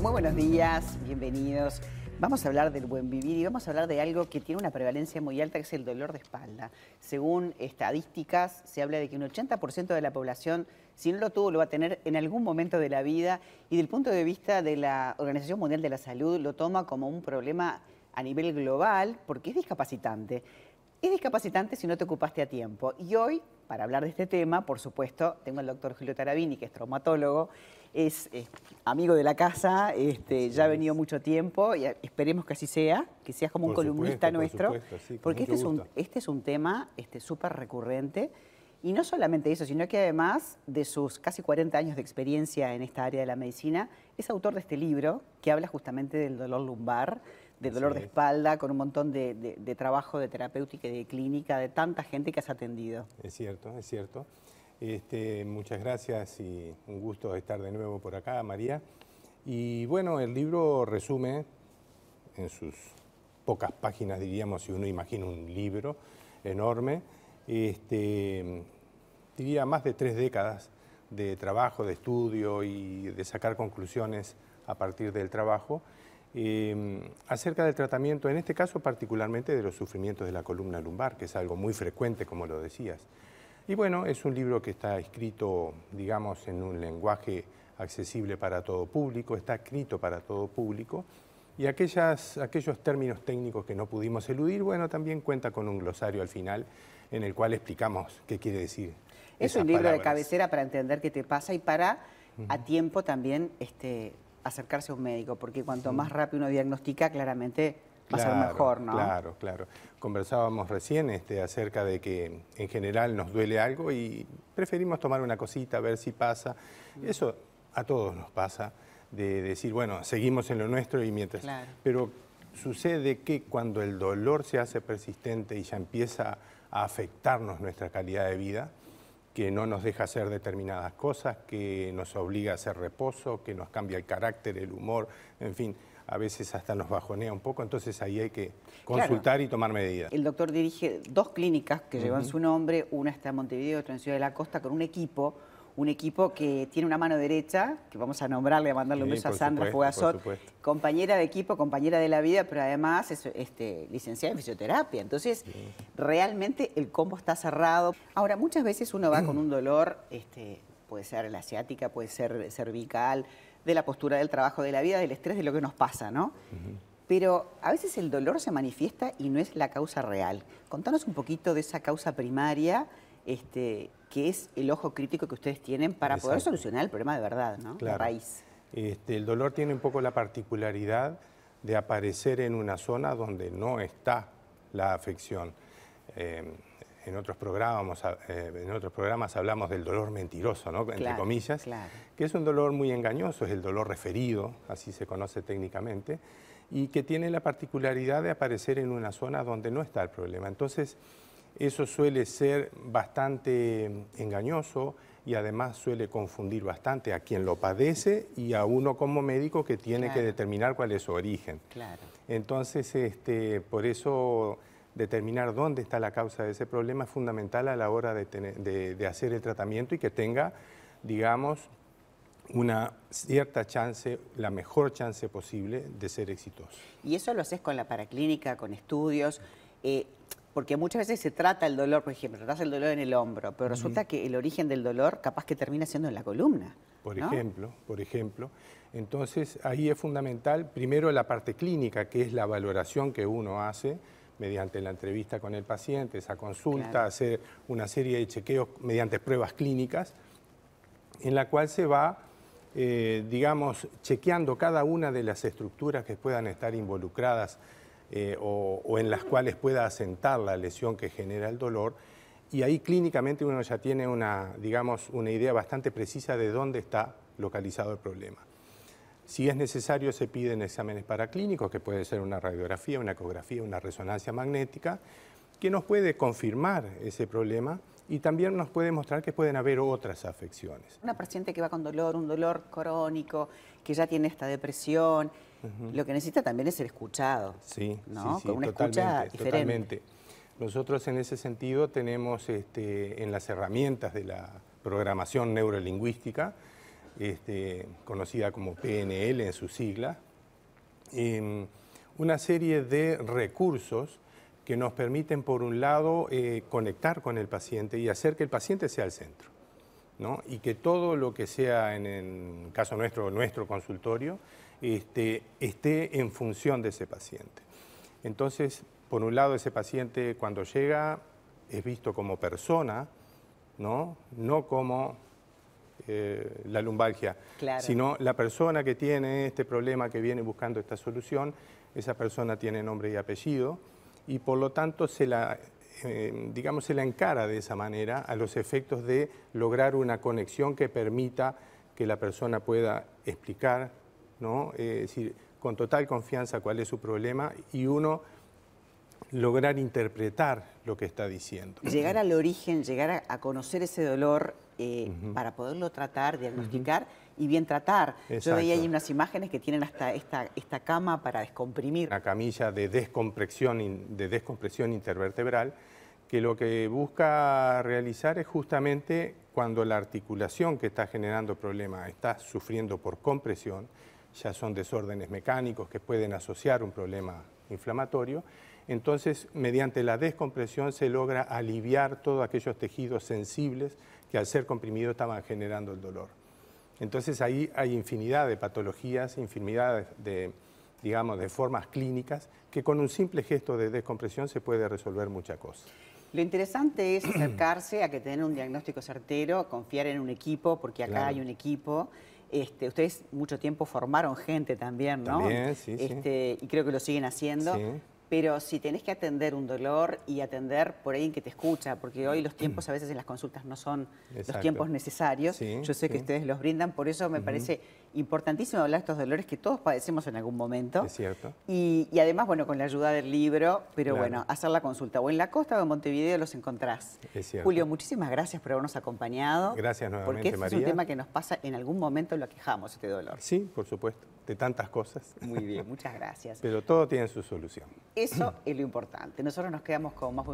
Muy buenos días, bienvenidos. Vamos a hablar del buen vivir y vamos a hablar de algo que tiene una prevalencia muy alta, que es el dolor de espalda. Según estadísticas, se habla de que un 80% de la población, si no lo tuvo, lo va a tener en algún momento de la vida y del punto de vista de la Organización Mundial de la Salud lo toma como un problema a nivel global porque es discapacitante. Es discapacitante si no te ocupaste a tiempo. Y hoy, para hablar de este tema, por supuesto, tengo al doctor Julio Tarabini, que es traumatólogo, es eh, amigo de la casa, este, ya ha venido mucho tiempo y esperemos que así sea, que seas como un columnista nuestro, porque este es, un, este es un tema súper este, recurrente. Y no solamente eso, sino que además de sus casi 40 años de experiencia en esta área de la medicina, es autor de este libro que habla justamente del dolor lumbar, del dolor de espalda, con un montón de, de, trabajo de terapéutica y de clínica, de tanta gente que has atendido. Es cierto, es cierto. Este, muchas gracias y un gusto estar de nuevo por acá, María. Y bueno, el libro resume en sus pocas páginas, diríamos, si uno imagina un libro enorme, este, diría más de tres décadas de trabajo, de estudio y de sacar conclusiones a partir del trabajo em, acerca del tratamiento, en este caso particularmente de los sufrimientos de la columna lumbar, que es algo muy frecuente, como lo decías. Y bueno, es un libro que está escrito, digamos, en un lenguaje accesible para todo público, está escrito para todo público, y aquellas, aquellos términos técnicos que no pudimos eludir, bueno, también cuenta con un glosario al final en el cual explicamos qué quiere decir. Es un libro de cabecera para entender qué te pasa y para a tiempo también este, acercarse a un médico, porque cuanto más rápido uno diagnostica, claramente va a ser mejor, ¿no? Claro, claro. Conversábamos recién este, acerca de que en general nos duele algo y preferimos tomar una cosita, ver si pasa. Eso a todos nos pasa, de decir, bueno, seguimos en lo nuestro y mientras... Pero sucede que cuando el dolor se hace persistente y ya empieza a afectarnos nuestra calidad de vida, que no nos deja hacer determinadas cosas, que nos obliga a hacer reposo, que nos cambia el carácter, el humor, en fin, a veces hasta nos bajonea un poco, entonces ahí hay que consultar y tomar medidas. El doctor dirige dos clínicas que llevan su nombre, una está en Montevideo, otra en Ciudad de la Costa, con un equipo, un equipo que tiene una mano derecha, que vamos a nombrarle, a mandarle un beso a Sandra Fugazot, compañera de equipo, compañera de la vida, pero además es este, licenciada en fisioterapia. Entonces, realmente el combo está cerrado. Ahora, muchas veces uno va con un dolor, este, puede ser la asiática, puede ser cervical, de la postura del trabajo, de la vida, del estrés, de lo que nos pasa, ¿no? Pero a veces el dolor se manifiesta y no es la causa real. Contanos un poquito de esa causa primaria, este, que es el ojo crítico que ustedes tienen para poder solucionar el problema de verdad, ¿no? La raíz. Este, el dolor tiene un poco la particularidad de aparecer en una zona donde no está la afección. Eh, en otros programas, eh, en otros programas hablamos del dolor mentiroso, ¿no? entre comillas, que es un dolor muy engañoso, es el dolor referido, así se conoce técnicamente, y que tiene la particularidad de aparecer en una zona donde no está el problema. Entonces, eso suele ser bastante engañoso y además suele confundir bastante a quien lo padece y a uno como médico que tiene que determinar cuál es su origen. Entonces, este, por eso determinar dónde está la causa de ese problema es fundamental a la hora de, hacer el tratamiento y que tenga, digamos, una cierta chance, la mejor chance posible de ser exitoso. ¿Y eso lo haces con la paraclínica, con estudios? Eh, porque muchas veces se trata el dolor, por ejemplo, tratas el dolor en el hombro, pero resulta que el origen del dolor capaz que termina siendo en la columna. Por ejemplo, por ejemplo. Entonces ahí es fundamental, primero la parte clínica, que es la valoración que uno hace, mediante la entrevista con el paciente, esa consulta, hacer una serie de chequeos mediante pruebas clínicas, en la cual se va, eh, digamos, chequeando cada una de las estructuras que puedan estar involucradas eh, o, en las cuales pueda asentar la lesión que genera el dolor, y ahí clínicamente uno ya tiene una, digamos, una idea bastante precisa de dónde está localizado el problema. Si es necesario, se piden exámenes paraclínicos, que puede ser una radiografía, una ecografía, una resonancia magnética, que nos puede confirmar ese problema y también nos puede mostrar que pueden haber otras afecciones. Una paciente que va con dolor, un dolor crónico, que ya tiene esta depresión, lo que necesita también es ser escuchado. Sí, ¿no? con una escucha diferente. Nosotros en ese sentido tenemos este, en las herramientas de la programación neurolingüística, este, conocida como PNL en su sigla, em, una serie de recursos que nos permiten, por un lado, eh, conectar con el paciente y hacer que el paciente sea el centro. ¿no? Y que todo lo que sea, en el caso nuestro, nuestro consultorio, este, esté en función de ese paciente. Entonces, por un lado, ese paciente cuando llega es visto como persona, no, no como eh, la lumbalgia, sino la persona que tiene este problema, que viene buscando esta solución, esa persona tiene nombre y apellido y por lo tanto se la, eh, digamos, se la encara de esa manera a los efectos de lograr una conexión que permita que la persona pueda explicar, ¿no? Eh, decir, con total confianza cuál es su problema y uno lograr interpretar lo que está diciendo. Llegar al origen, llegar a, conocer ese dolor eh, para poderlo tratar, diagnosticar y bien tratar. Yo veía ahí unas imágenes que tienen hasta esta, esta cama para descomprimir. Una camilla de descompresión, de descompresión intervertebral que lo que busca realizar es justamente cuando la articulación que está generando problema está sufriendo por compresión, ya son desórdenes mecánicos que pueden asociar un problema inflamatorio, entonces mediante la descompresión se logra aliviar todos aquellos tejidos sensibles que al ser comprimidos estaban generando el dolor. Entonces ahí hay infinidad de patologías, infinidad de, digamos, de formas clínicas que con un simple gesto de descompresión se puede resolver muchas cosas. Lo interesante es acercarse a que tener un diagnóstico certero, confiar en un equipo, porque acá hay un equipo este, ustedes mucho tiempo formaron gente también, ¿no? También, sí, este, Y creo que lo siguen haciendo. Sí. Pero si tenés que atender un dolor y atender por ahí en que te escucha, porque hoy los tiempos a veces en las consultas no son los tiempos necesarios, yo sé que ustedes los brindan, por eso me parece importantísimo hablar de estos dolores que todos padecemos en algún momento. Es cierto. Y, además, bueno, con la ayuda del libro, pero bueno, hacer la consulta. O en la costa o en Montevideo los encontrás. Es cierto. Julio, muchísimas gracias por habernos acompañado. Gracias nuevamente, Porque este es un tema que nos pasa en algún momento, lo quejamos, este dolor. Sí, por supuesto, de tantas cosas. Muy bien, muchas gracias. pero todo tiene su solución. Eso es lo importante. Nosotros nos quedamos con más